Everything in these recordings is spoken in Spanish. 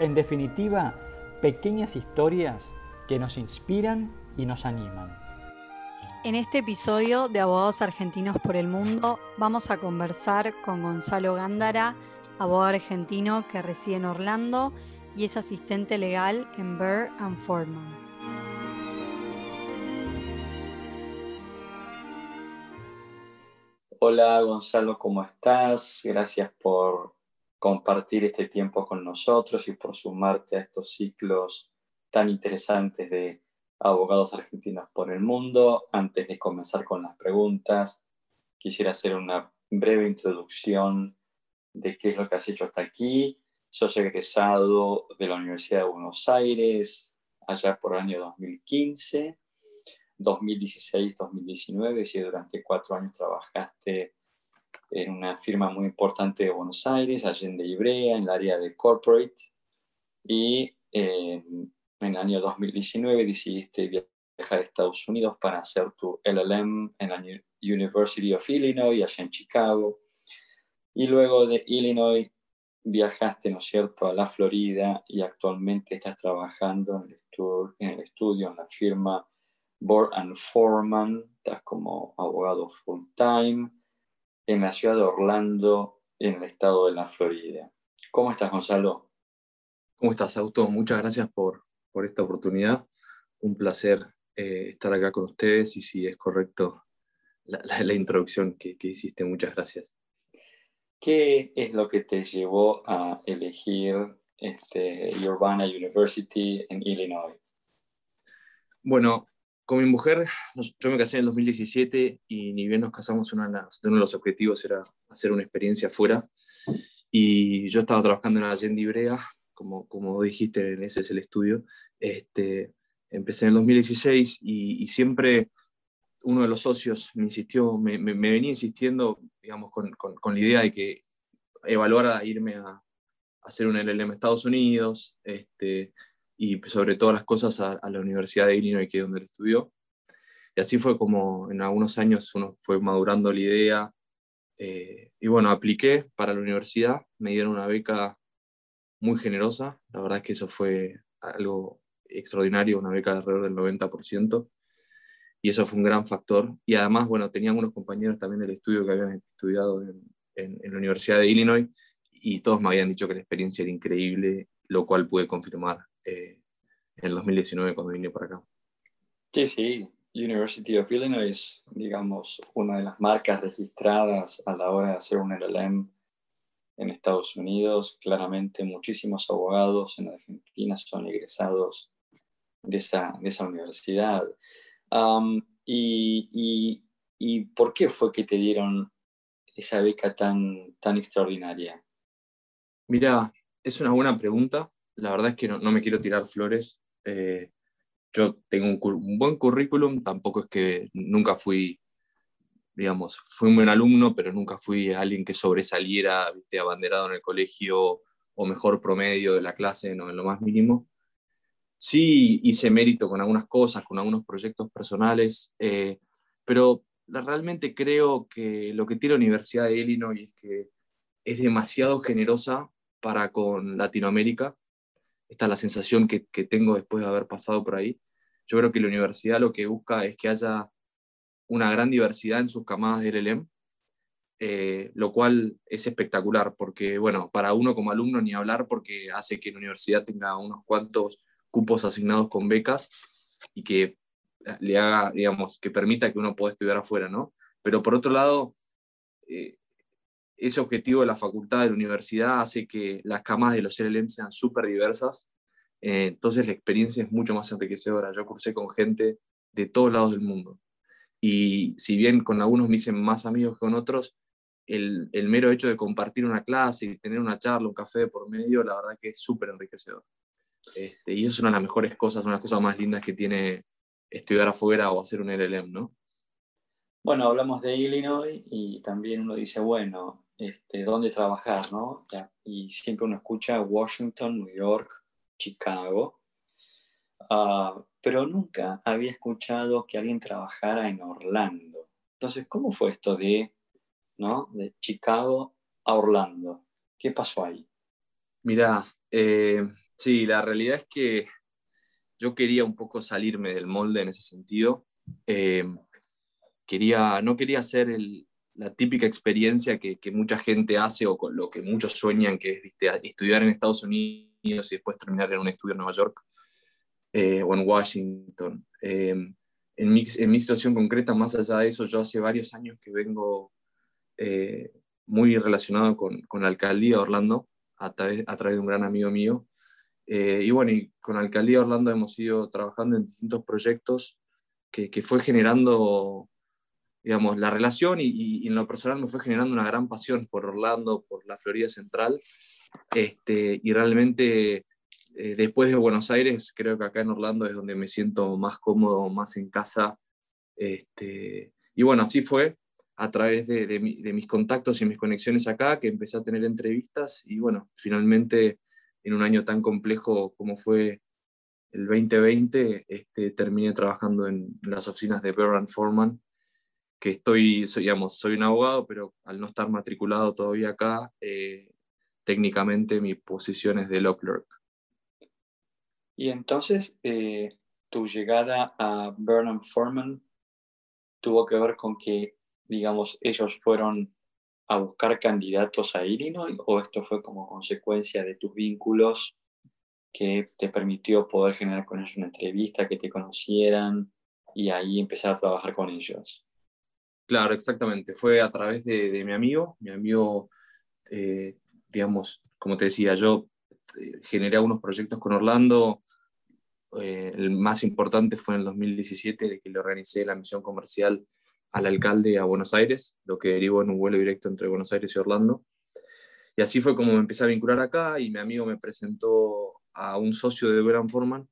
En definitiva, pequeñas historias que nos inspiran y nos animan. En este episodio de Abogados Argentinos por el Mundo vamos a conversar con Gonzalo Gándara, abogado argentino que reside en Orlando y es asistente legal en Burr and Forman. Hola Gonzalo, ¿cómo estás? Gracias por compartir este tiempo con nosotros y por sumarte a estos ciclos tan interesantes de abogados argentinos por el mundo. Antes de comenzar con las preguntas, quisiera hacer una breve introducción de qué es lo que has hecho hasta aquí. Soy egresado de la Universidad de Buenos Aires allá por el año 2015 2016-2019, si durante cuatro años trabajaste en una firma muy importante de Buenos Aires, Allende Ibrea, en el área de corporate, y eh, en el año 2019 decidiste viajar a Estados Unidos para hacer tu LLM en la University of Illinois, allá en Chicago, y luego de Illinois viajaste, ¿no es cierto?, a la Florida y actualmente estás trabajando en el, en el estudio, en la firma Board and Foreman, estás como abogado full time en la ciudad de Orlando, en el estado de la Florida. ¿Cómo estás, Gonzalo? ¿Cómo estás, Auto? Muchas gracias por, por esta oportunidad. Un placer eh, estar acá con ustedes y si es correcto la, introducción que, que, hiciste. Muchas gracias. ¿Qué es lo que te llevó a elegir este, Urbana University en Illinois? Bueno, con mi mujer, yo me casé en el 2017 y ni bien nos casamos, uno de, los objetivos era hacer una experiencia fuera. Y yo estaba trabajando en Allende Ibrea, como, como dijiste, ese es el estudio. Este, empecé en el 2016 y, siempre uno de los socios me insistió, me, me, venía insistiendo, digamos, con, con, con, la idea de que evaluara irme a, a hacer un LLM en Estados Unidos, este, y sobre todas las cosas a, la Universidad de Illinois, que es donde él estudió. Y así fue como en algunos años uno fue madurando la idea. Eh, y bueno, apliqué para la universidad, me dieron una beca muy generosa, la verdad es que eso fue algo extraordinario, una beca de alrededor del 90%, y eso fue un gran factor. Y además, bueno, tenía algunos compañeros también del estudio que habían estudiado en, en la Universidad de Illinois, y todos me habían dicho que la experiencia era increíble, lo cual pude confirmar eh, en el 2019 cuando vine por acá. Sí, sí, University of Illinois es, digamos, una de las marcas registradas a la hora de hacer un LLM en Estados Unidos. Claramente muchísimos abogados en Argentina son egresados de esa, de esa universidad. y, y, y, por qué fue que te dieron esa beca tan, tan extraordinaria? Mira, es una buena pregunta la verdad es que no, me quiero tirar flores. Eh, yo tengo un, buen currículum, tampoco es que nunca fui, digamos, fui un buen alumno, pero nunca fui alguien que sobresaliera, viste, abanderado en el colegio o mejor promedio de la clase, no en lo más mínimo. Sí hice mérito con algunas cosas, con algunos proyectos personales, eh, pero realmente creo que lo que tiene la Universidad de Illinois es que es demasiado generosa para con Latinoamérica esta es la sensación que, tengo después de haber pasado por ahí. Yo creo que la universidad lo que busca es que haya una gran diversidad en sus camadas de LLM, eh, lo cual es espectacular, porque, bueno, para uno como alumno ni hablar, porque hace que la universidad tenga unos cuantos cupos asignados con becas y que le haga, digamos, que permita que uno pueda estudiar afuera, ¿no? Pero por otro lado, eh, ese objetivo de la facultad, de la universidad, hace que las camas de los LLM sean súper diversas. Eh, entonces la experiencia es mucho más enriquecedora. Yo cursé con gente de todos lados del mundo. Y si bien con algunos me hice más amigos que con otros, el, el, mero hecho de compartir una clase y tener una charla, un café por medio, la verdad que es súper enriquecedor. Este, y eso es una de las mejores cosas, una de las cosas más lindas que tiene estudiar afuera o hacer un LLM, ¿no? Bueno, hablamos de Illinois y también uno dice, bueno, este, ¿dónde trabajar, no? Y siempre uno escucha Washington, New York, Chicago, uh, pero nunca había escuchado que alguien trabajara en Orlando. Entonces, ¿cómo fue esto de, ¿no? de Chicago a Orlando? ¿Qué pasó ahí? Mira, eh, sí, la realidad es que yo quería un poco salirme del molde en ese sentido. Eh, quería, no quería hacer la típica experiencia que, mucha gente hace o con lo que muchos sueñan, que es estudiar en Estados Unidos y después terminar en un estudio en Nueva York eh, o en Washington. Eh, en, mi, en, mi, situación concreta, más allá de eso, yo hace varios años que vengo muy relacionado con, con, la alcaldía de Orlando, a través, a través de un gran amigo mío, eh, y bueno, y con la Alcaldía de Orlando hemos ido trabajando en distintos proyectos que fue generando, digamos, la relación y, en lo personal me fue generando una gran pasión por Orlando, por la Florida Central. Este, y realmente eh, después de Buenos Aires, creo que acá en Orlando es donde me siento más cómodo, más en casa. Este, y bueno, así fue a través de, mis contactos y mis conexiones acá que empecé a tener entrevistas y bueno, finalmente en un año tan complejo como fue el 2020, este, terminé trabajando en, las oficinas de Bear Foreman, que estoy, soy, digamos, soy un abogado, pero al no estar matriculado todavía acá, eh, técnicamente mi posición es de law clerk. Y entonces, eh, tu llegada a Burnham Foreman tuvo que ver con que, digamos, ellos fueron a buscar candidatos a Illinois o esto fue como consecuencia de tus vínculos que te permitió poder generar con ellos una entrevista, que te conocieran y ahí empezar a trabajar con ellos? Claro, exactamente. Fue a través de, mi amigo. Mi amigo, eh, digamos, como te decía, yo eh, generé algunos proyectos con Orlando. Eh, el más importante fue en el 2017, de que le organicé la misión comercial al alcalde a Buenos Aires, lo que derivó en un vuelo directo entre Buenos Aires y Orlando. Y así fue como me empecé a vincular acá y mi amigo me presentó a un socio de Beran Forman.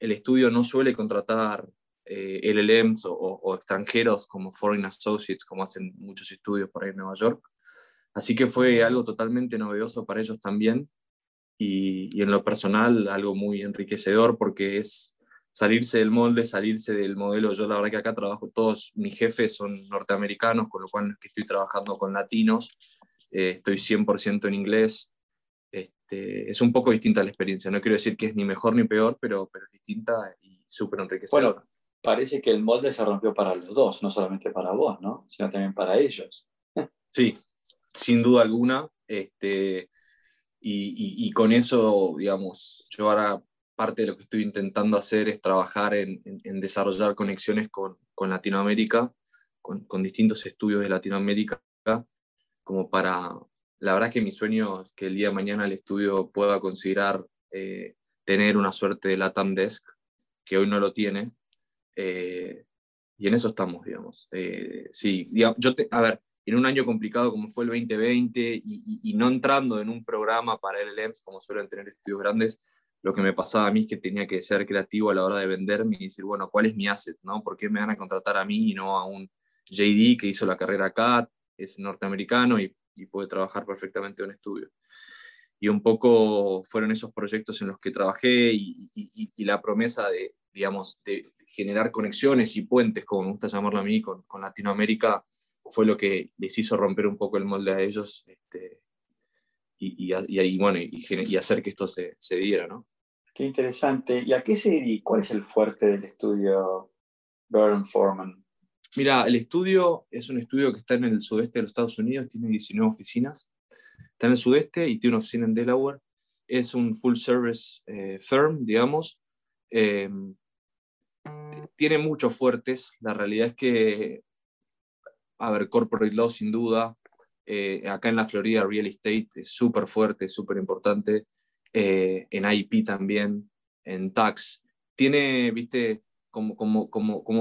El estudio no suele contratar eh, LLMs o, extranjeros como Foreign Associates, como hacen muchos estudios por ahí en Nueva York. Así que fue algo totalmente novedoso para ellos también y, y en lo personal algo muy enriquecedor porque es salirse del molde, salirse del modelo. Yo la verdad que acá trabajo, todos mis jefes son norteamericanos, con lo cual que estoy trabajando con latinos, eh, estoy 100% en inglés. Este, es un poco distinta la experiencia, no quiero decir que es ni mejor ni peor, pero, pero es distinta y súper enriquecedora. Bueno, parece que el molde se rompió para los dos, no solamente para vos, ¿no? sino también para ellos. Sí, sin duda alguna. Este, y, y, con eso, digamos, yo ahora parte de lo que estoy intentando hacer es trabajar en, desarrollar conexiones con, Latinoamérica, con, distintos estudios de Latinoamérica, como para, la verdad que mi sueño es que el día de mañana el estudio pueda considerar eh, tener una suerte de LATAM Desk, que hoy no lo tiene, eh, y en eso estamos, digamos. Eh, sí, yo a ver, en un año complicado como fue el 2020 y, y no entrando en un programa para LLMs como suelen tener estudios grandes, lo que me pasaba a mí es que tenía que ser creativo a la hora de venderme y decir, bueno, ¿cuál es mi asset? ¿no? ¿Por qué me van a contratar a mí y no a un JD que hizo la carrera acá, es norteamericano y, puede trabajar perfectamente en un estudio? Y un poco fueron esos proyectos en los que trabajé y, la promesa de, digamos, de generar conexiones y puentes, como me gusta llamarlo a mí, con, Latinoamérica, fue lo que les hizo romper un poco el molde a ellos este, y, y, bueno, y, hacer que esto se, se, diera, ¿no? Qué interesante. ¿Y a qué se dedica? ¿Cuál es el fuerte del estudio Burn Foreman? Mira, el estudio es un estudio que está en el sudeste de los Estados Unidos, tiene 19 oficinas. Está en el sudeste y tiene una oficina en Delaware. Es un full service eh, firm, digamos. Em, tiene muchos fuertes. La realidad es que, a ver, corporate law sin duda, eh, acá en la Florida, real estate es súper fuerte, súper importante. Eh, en IP también, en tax. Tiene, viste, como,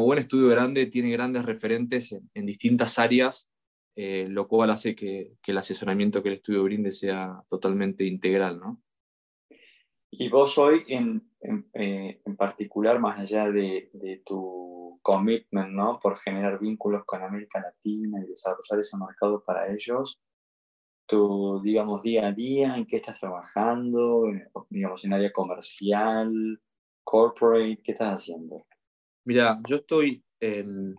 buen estudio grande, tiene grandes referentes en, distintas áreas eh, lo cual hace que, el asesoramiento que el estudio brinde sea totalmente integral, ¿no? Y vos hoy, en, en, eh, particular, más allá de, de, tu commitment, ¿no? Por generar vínculos con América Latina y desarrollar ese mercado para ellos, tu, digamos, día a día, en qué estás trabajando, digamos, en área comercial, corporate, ¿qué estás haciendo? Mira, yo estoy en,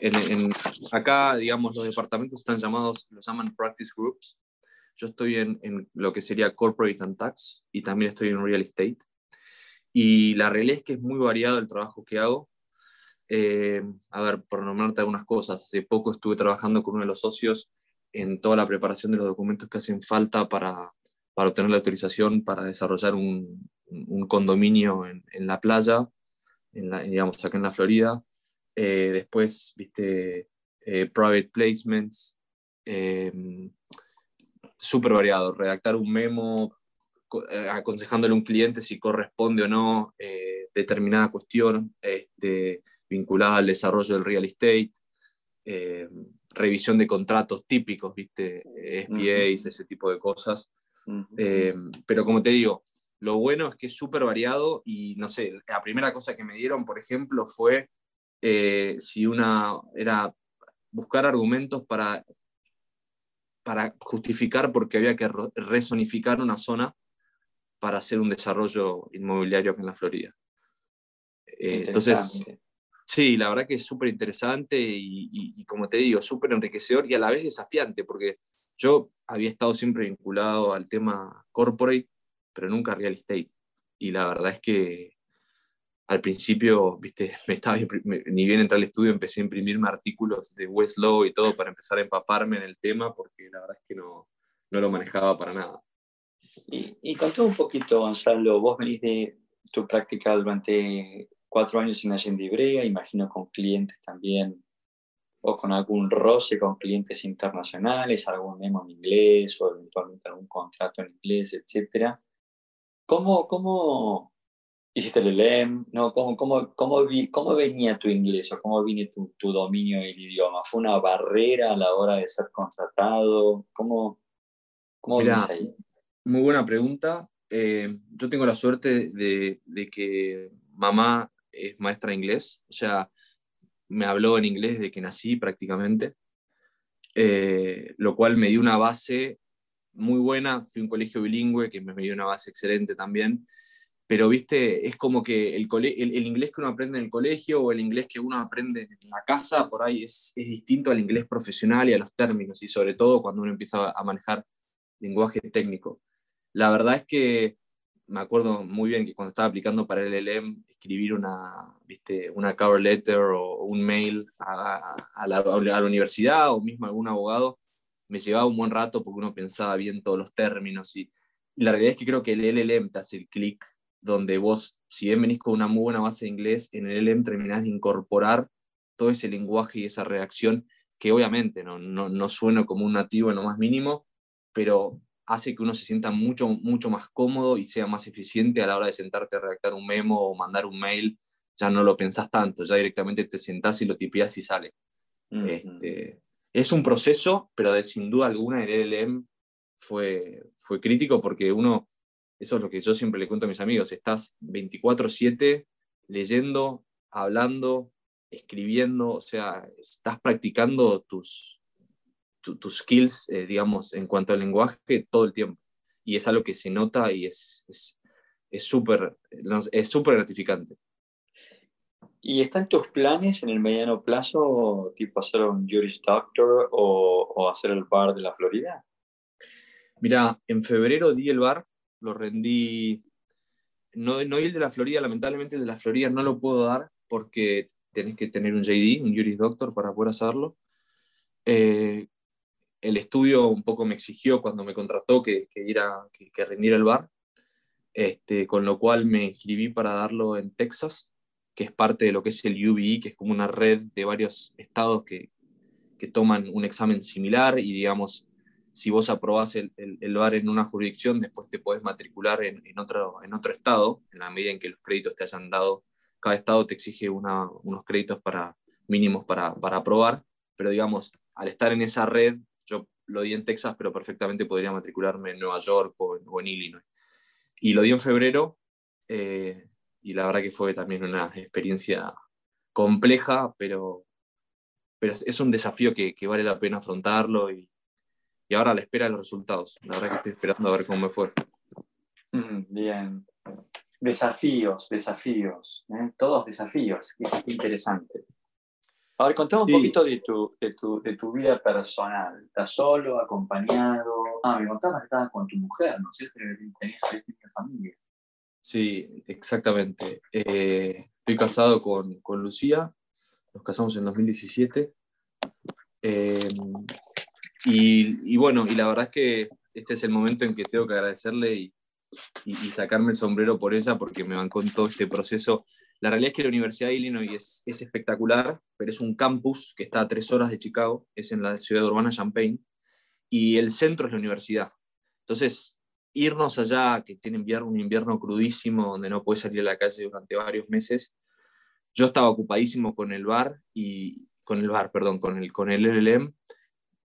en, acá, digamos, los departamentos están llamados, los llaman practice groups. Yo estoy en, en, lo que sería corporate and tax y también estoy en real estate. Y la realidad es que es muy variado el trabajo que hago. Eh, a ver, por nombrarte algunas cosas, hace poco estuve trabajando con uno de los socios en toda la preparación de los documentos que hacen falta para, para obtener la autorización para desarrollar un, un condominio en, en, la playa, en la, digamos, acá en la Florida. Eh, después, viste, eh, private placements, em, súper variado. Redactar un memo eh, aconsejándole a un cliente si corresponde o no determinada cuestión este, vinculada al desarrollo del real estate, em, revisión de contratos típicos, viste, SPAs, ese tipo de cosas. Pero como te digo, lo bueno es que es súper variado y no sé, la primera cosa que me dieron, por ejemplo, fue eh, si una era buscar argumentos para, para justificar porque había que resonificar una zona para hacer un desarrollo inmobiliario aquí en la Florida. Eh, entonces, sí, la verdad que es súper interesante y, y, como te digo, súper enriquecedor y a la vez desafiante, porque yo había estado siempre vinculado al tema corporate, pero nunca real estate. Y la verdad es que al principio, viste, me estaba, ni bien entré al estudio, empecé a imprimirme artículos de Westlaw y todo para empezar a empaparme en el tema, porque la verdad es que no, no lo manejaba para nada. Y, y un poquito, Gonzalo, vos venís de tu práctica durante cuatro años en Allende Ibrea, imagino con clientes también, o con algún roce con clientes internacionales, algún memo en inglés, o eventualmente algún contrato en inglés, etcétera. ¿Cómo, cómo, hiciste el LEM, ¿no? ¿Cómo, cómo, cómo, vi, ¿Cómo, venía tu inglés o cómo vine tu, tu, dominio del idioma? ¿Fue una barrera a la hora de ser contratado? ¿Cómo, cómo ahí? Muy buena pregunta. Eh, yo tengo la suerte de, de, que mamá es maestra de inglés, o sea, me habló en inglés desde que nací prácticamente, eh, lo cual me dio una base muy buena. Fui a un colegio bilingüe que me dio una base excelente también pero viste, es como que el, inglés que uno aprende en el colegio o el inglés que uno aprende en la casa, por ahí es, es, distinto al inglés profesional y a los términos, y sobre todo cuando uno empieza a manejar lenguaje técnico. La verdad es que me acuerdo muy bien que cuando estaba aplicando para el LLM, escribir una, viste, una cover letter o, un mail a, a, la, a, la, universidad o mismo a algún abogado, me llevaba un buen rato porque uno pensaba bien todos los términos y, la realidad es que creo que el LLM te hace el clic donde vos, si bien venís con una muy buena base de inglés, en el LM terminás de incorporar todo ese lenguaje y esa redacción que obviamente no, no, no suena como un nativo en lo más mínimo, pero hace que uno se sienta mucho, mucho más cómodo y sea más eficiente a la hora de sentarte a redactar un memo o mandar un mail. Ya no lo pensás tanto, ya directamente te sentás y lo tipeás y sale. este, es un proceso, pero de sin duda alguna el LLM fue, fue crítico porque uno eso es lo que yo siempre le cuento a mis amigos. Estás 24/7 leyendo, hablando, escribiendo, o sea, estás practicando tus, tus skills, eh, digamos, en cuanto al lenguaje todo el tiempo. Y es algo que se nota y es súper es, es súper gratificante. ¿Y están tus planes en el mediano plazo, tipo hacer un Juris Doctor o, o hacer el bar de la Florida? Mira, en febrero di el bar lo rendí. No, no el de la Florida, lamentablemente el de la Florida no lo puedo dar porque tenés que tener un JD, un Juris Doctor, para poder hacerlo. Eh, el estudio un poco me exigió cuando me contrató que, que, que, que rendiera el bar, este, con lo cual me inscribí para darlo en Texas, que es parte de lo que es el UBI, que es como una red de varios estados que, que toman un examen similar y digamos si vos aprobás el, el, bar en una jurisdicción, después te podés matricular en, en, otro, en otro estado, en la medida en que los créditos te hayan dado. Cada estado te exige unos créditos para, mínimos para, para aprobar, pero digamos, al estar en esa red, yo lo di en Texas, pero perfectamente podría matricularme en Nueva York o en, Illinois. Y lo di en febrero, eh, y la verdad que fue también una experiencia compleja, pero, pero es un desafío que, vale la pena afrontarlo y, ahora a la espera de los resultados. La verdad que estoy esperando a ver cómo me fue. Mm, bien. Desafíos, desafíos, ¿eh? todos desafíos, es interesante. A ver, contame un poquito de tu, de, tu, de tu, vida personal. ¿Estás solo, acompañado? Ah, me contabas que estabas con tu mujer, ¿no es cierto? Tenías una familia. Sí, exactamente. Eh, estoy casado con, con, Lucía, nos casamos en 2017. Eh, y, bueno, y la verdad es que este es el momento en que tengo que agradecerle y, sacarme el sombrero por ella porque me bancó en todo este proceso. La realidad es que la Universidad de Illinois es, es, espectacular, pero es un campus que está a tres horas de Chicago, es en la ciudad urbana Champaign, y el centro es la universidad. Entonces, irnos allá, que tiene invierno, un invierno crudísimo, donde no puedes salir a la calle durante varios meses, yo estaba ocupadísimo con el bar, y con el bar, perdón, con el, con el LLM,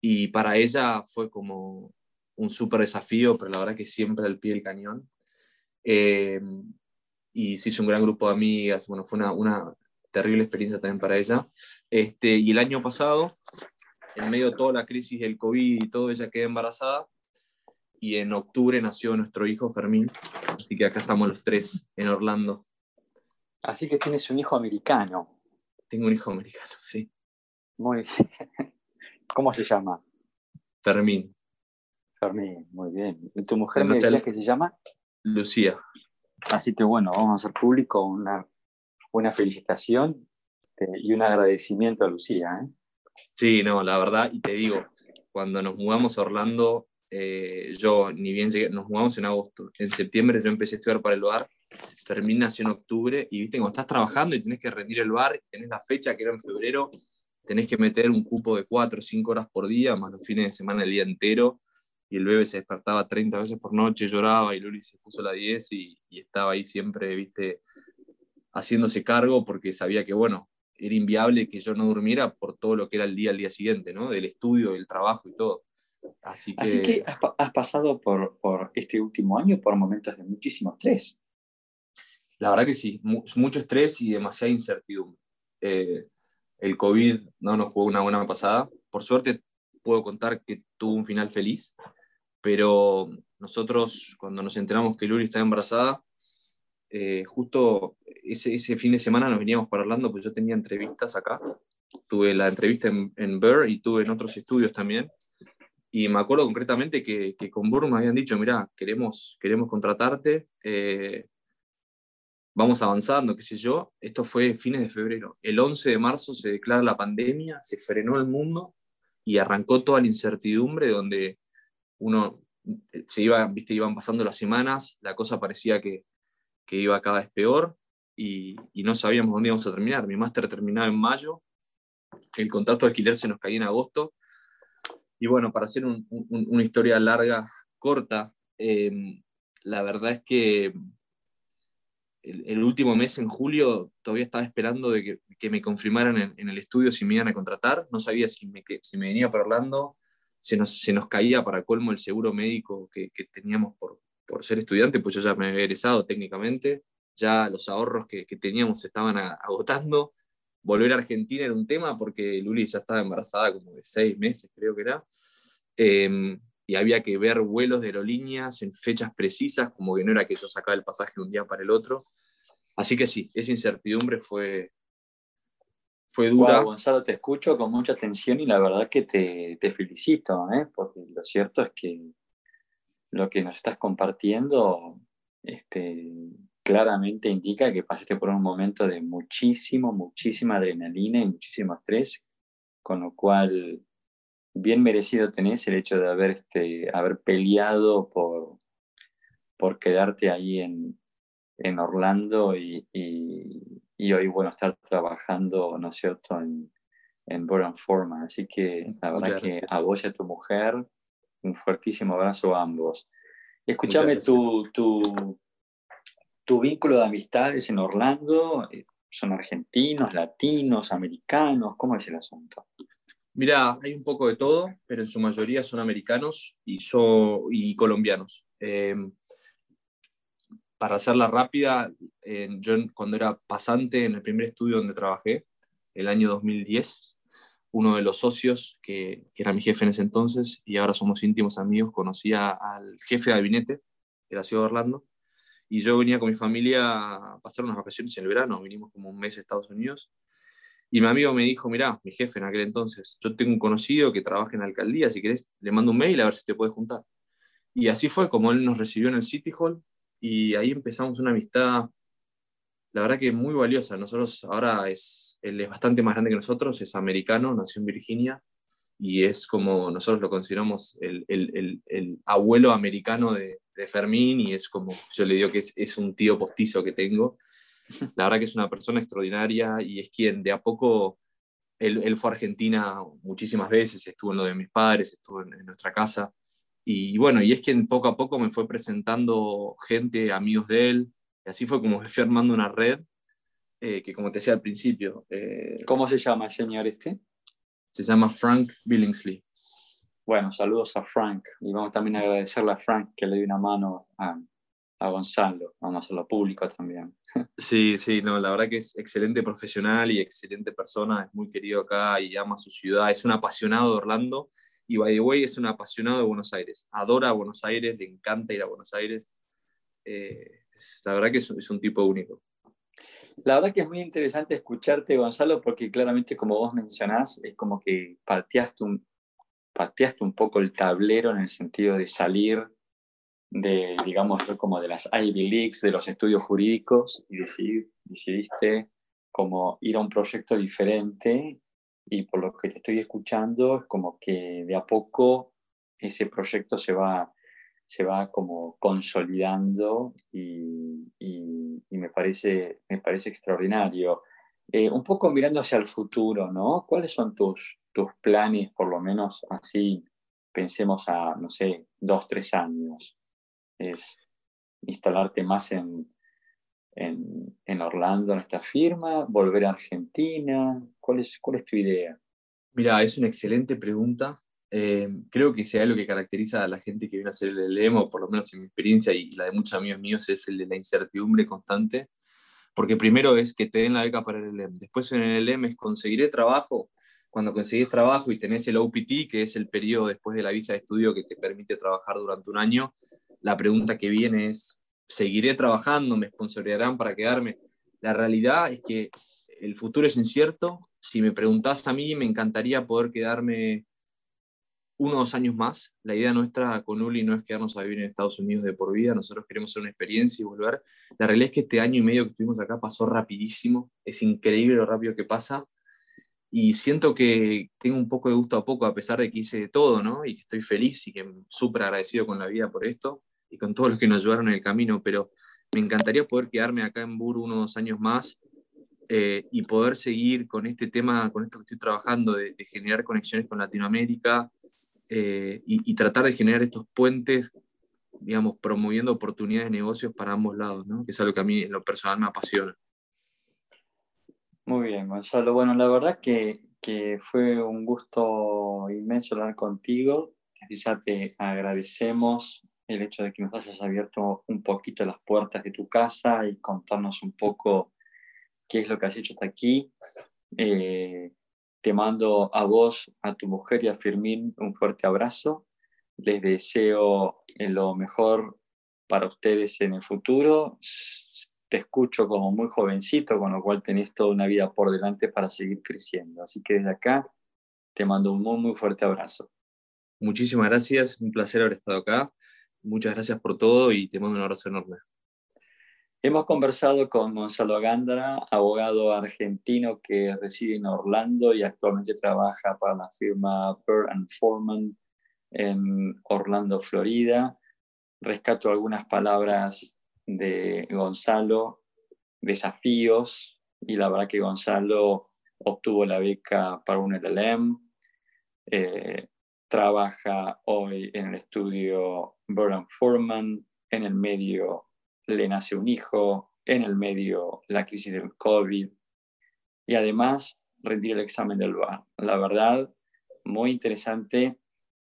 y para ella fue como un súper desafío, pero la verdad que siempre al pie del cañón. Eh, y se hizo un gran grupo de amigas, bueno, fue una, una, terrible experiencia también para ella. Este, y el año pasado, en medio de toda la crisis del COVID y todo, ella quedó embarazada y en octubre nació nuestro hijo Fermín, así que acá estamos los tres en Orlando. Así que tienes un hijo americano. Tengo un hijo americano, sí. Muy bien. ¿Cómo se llama? Fermín. Fermín, muy bien. ¿Tu mujer me decía que se llama? Lucía. Así que bueno, vamos a hacer público una, una felicitación este, y un agradecimiento a Lucía. ¿eh? Sí, no, la verdad, y te digo, cuando nos mudamos a Orlando, eh, yo ni bien llegué, nos mudamos en agosto, en septiembre yo empecé a estudiar para el bar, termina en octubre, y viste, cuando estás trabajando y tienes que rendir el bar, tenés la fecha que era en febrero, tenés que meter un cupo de cuatro o cinco horas por día, más los fines de semana el día entero, y el bebé se despertaba 30 veces por noche, lloraba y Luli se puso la 10 y, estaba ahí siempre, viste, haciéndose cargo porque sabía que, bueno, era inviable que yo no durmiera por todo lo que era el día al día siguiente, ¿no? Del estudio, del trabajo y todo. Así que, Así que has, pasado por, por, este último año por momentos de muchísimo estrés. La verdad que sí, mucho estrés y demasiada incertidumbre. Eh, el COVID no nos jugó una buena pasada. Por suerte puedo contar que tuvo un final feliz pero nosotros cuando nos enteramos que Luli estaba embarazada, eh, justo ese, ese, fin de semana nos veníamos para Orlando, pues yo tenía entrevistas acá. Tuve la entrevista en, en Burr y tuve en otros estudios también. Y me acuerdo concretamente que, que con Burr me habían dicho, mira, queremos, queremos contratarte, eh, vamos avanzando, qué sé yo. Esto fue fines de febrero. El 11 de marzo se declara la pandemia, se frenó el mundo y arrancó toda la incertidumbre donde uno eh, se iba, viste, iban pasando las semanas, la cosa parecía que, que iba cada vez peor y, no sabíamos dónde íbamos a terminar. Mi máster terminaba en mayo, el contrato de alquiler se nos caía en agosto. Y bueno, para hacer un, una historia larga, corta, em, la verdad es que el, último mes, en julio, todavía estaba esperando de que, que me confirmaran en, en, el estudio si me iban a contratar. No sabía si me, si me venía para Orlando se nos, se nos caía para colmo el seguro médico que, que teníamos por, por, ser estudiante, pues yo ya me había egresado técnicamente, ya los ahorros que, que teníamos se estaban agotando. Volver a Argentina era un tema porque Luli ya estaba embarazada como de seis meses, creo que era. Em, y había que ver vuelos de aerolíneas en fechas precisas, como que no era que yo sacaba el pasaje de un día para el otro. Así que sí, esa incertidumbre fue, fue dura. Gonzalo, te escucho con mucha atención y la verdad que te, felicito, ¿eh? porque lo cierto es que lo que nos estás compartiendo este, claramente indica que pasaste por un momento de muchísimo, muchísima adrenalina y muchísimo estrés, con lo cual bien merecido tenés el hecho de haber, este, haber peleado por, por quedarte ahí en, en Orlando y, y hoy, bueno, estar trabajando, ¿no es cierto?, en, en Burn Forma. Así que la verdad que a vos y a tu mujer, un fuertísimo abrazo a ambos. Escúchame, tu, tu, tu vínculo de amistades en Orlando, eh, ¿son argentinos, latinos, americanos? ¿Cómo es el asunto? Mira, hay un poco de todo, pero en su mayoría son americanos y, y colombianos. Eh, para hacerla rápida, yo cuando era pasante en el primer estudio donde trabajé, el año 2010, uno de los socios, que, era mi jefe en ese entonces, y ahora somos íntimos amigos, conocía al jefe de gabinete de la ciudad de Orlando, y yo venía con mi familia a pasar unas vacaciones en el verano, vinimos como un mes a Estados Unidos, y mi amigo me dijo, mira, mi jefe en aquel entonces, yo tengo un conocido que trabaja en la alcaldía, si querés, le mando un mail a ver si te puedes juntar. Y así fue como él nos recibió en el City Hall, y ahí empezamos una amistad, la verdad que muy valiosa. Nosotros ahora es, él es bastante más grande que nosotros, es americano, nació en Virginia y es como nosotros lo consideramos el, el, el, abuelo americano de, de, Fermín y es como, yo le digo que es, es, un tío postizo que tengo. La verdad que es una persona extraordinaria y es quien de a poco, él, él fue a Argentina muchísimas veces, estuvo en lo de mis padres, estuvo en, en nuestra casa y bueno, y es que poco a poco me fue presentando gente, amigos de él, y así fue como fui armando una red, eh, que como te decía al principio... Eh, ¿Cómo se llama el señor este? Se llama Frank Billingsley. Bueno, saludos a Frank, y vamos también a agradecerle a Frank que le dio una mano a, a Gonzalo, vamos a hacerlo público también. Sí, sí, no, la verdad que es excelente profesional y excelente persona, es muy querido acá y ama su ciudad, es un apasionado de Orlando y by the way, es un apasionado de Buenos Aires. Adora Buenos Aires, le encanta ir a Buenos Aires. Eh, la verdad que es, es, un tipo único. La verdad que es muy interesante escucharte, Gonzalo, porque claramente, como vos mencionás, es como que pateaste un, pateaste un poco el tablero en el sentido de salir de, digamos, como de las Ivy Leagues, de los estudios jurídicos, y decidiste como ir a un proyecto diferente y por lo que te estoy escuchando es como que de a poco ese proyecto se va, se va como consolidando y, y, me, parece, me parece extraordinario. Eh, un poco mirando hacia el futuro, ¿no? ¿Cuáles son tus, tus planes, por lo menos así, pensemos a, no sé, dos, tres años? ¿Es instalarte más en, en, en, Orlando, en esta firma? ¿Volver a Argentina? ¿Cuál es, cuál es tu idea? Mira, es una excelente pregunta. Eh, creo que sea lo que caracteriza a la gente que viene a hacer el LEM, o por lo menos en mi experiencia y la de muchos amigos míos, es el de la incertidumbre constante. Porque primero es que te den la beca para el LEM. Después en el LEM es conseguiré trabajo. Cuando conseguís trabajo y tenés el OPT, que es el periodo después de la visa de estudio que te permite trabajar durante un año, la pregunta que viene es, seguiré trabajando, me sponsorearán para quedarme. La realidad es que el futuro es incierto. Si me preguntás a mí, me encantaría poder quedarme unos años más. La idea nuestra con Uli no es quedarnos a vivir en Estados Unidos de por vida, nosotros queremos hacer una experiencia y volver. La realidad es que este año y medio que estuvimos acá pasó rapidísimo, es increíble lo rápido que pasa y siento que tengo un poco de gusto a poco a pesar de que hice de todo, ¿no? Y que estoy feliz y que súper agradecido con la vida por esto y con todos los que nos ayudaron en el camino, pero me encantaría poder quedarme acá en Bur unos años más eh, y poder seguir con este tema, con esto que estoy trabajando, de, generar conexiones con Latinoamérica eh, y, tratar de generar estos puentes, digamos, promoviendo oportunidades de negocios para ambos lados, que es algo que a mí en lo personal me apasiona. Muy bien, Gonzalo. Bueno, la verdad que, que fue un gusto inmenso hablar contigo. Ya te agradecemos el hecho de que nos hayas abierto un poquito las puertas de tu casa y contarnos un poco qué es lo que has hecho hasta aquí. Eh, te mando a vos, a tu mujer y a Firmín un fuerte abrazo. Les deseo lo mejor para ustedes en el futuro. Te escucho como muy jovencito, con lo cual tenés toda una vida por delante para seguir creciendo. Así que desde acá te mando un muy, muy fuerte abrazo. Muchísimas gracias, un placer haber estado acá. Muchas gracias por todo y te mando un abrazo enorme. Hemos conversado con Gonzalo Gándara, abogado argentino que reside en Orlando y actualmente trabaja para la firma Burr Foreman en Orlando, Florida. Rescato algunas palabras de Gonzalo, desafíos, y la verdad que Gonzalo obtuvo la beca para un LLM, eh, trabaja hoy en el estudio Burton Foreman, en el medio le nace un hijo, en el medio la crisis del COVID y además rendir el examen del bar. La verdad, muy interesante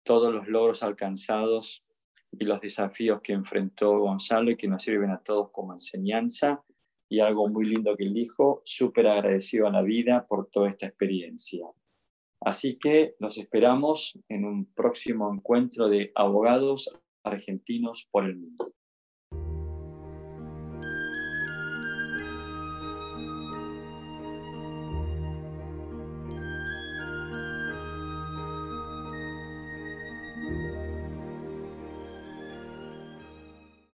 todos los logros alcanzados y los desafíos que enfrentó Gonzalo y que nos sirven a todos como enseñanza y algo muy lindo que dijo súper agradecido a la vida por toda esta experiencia. Así que los esperamos en un próximo encuentro de abogados argentinos por el mundo.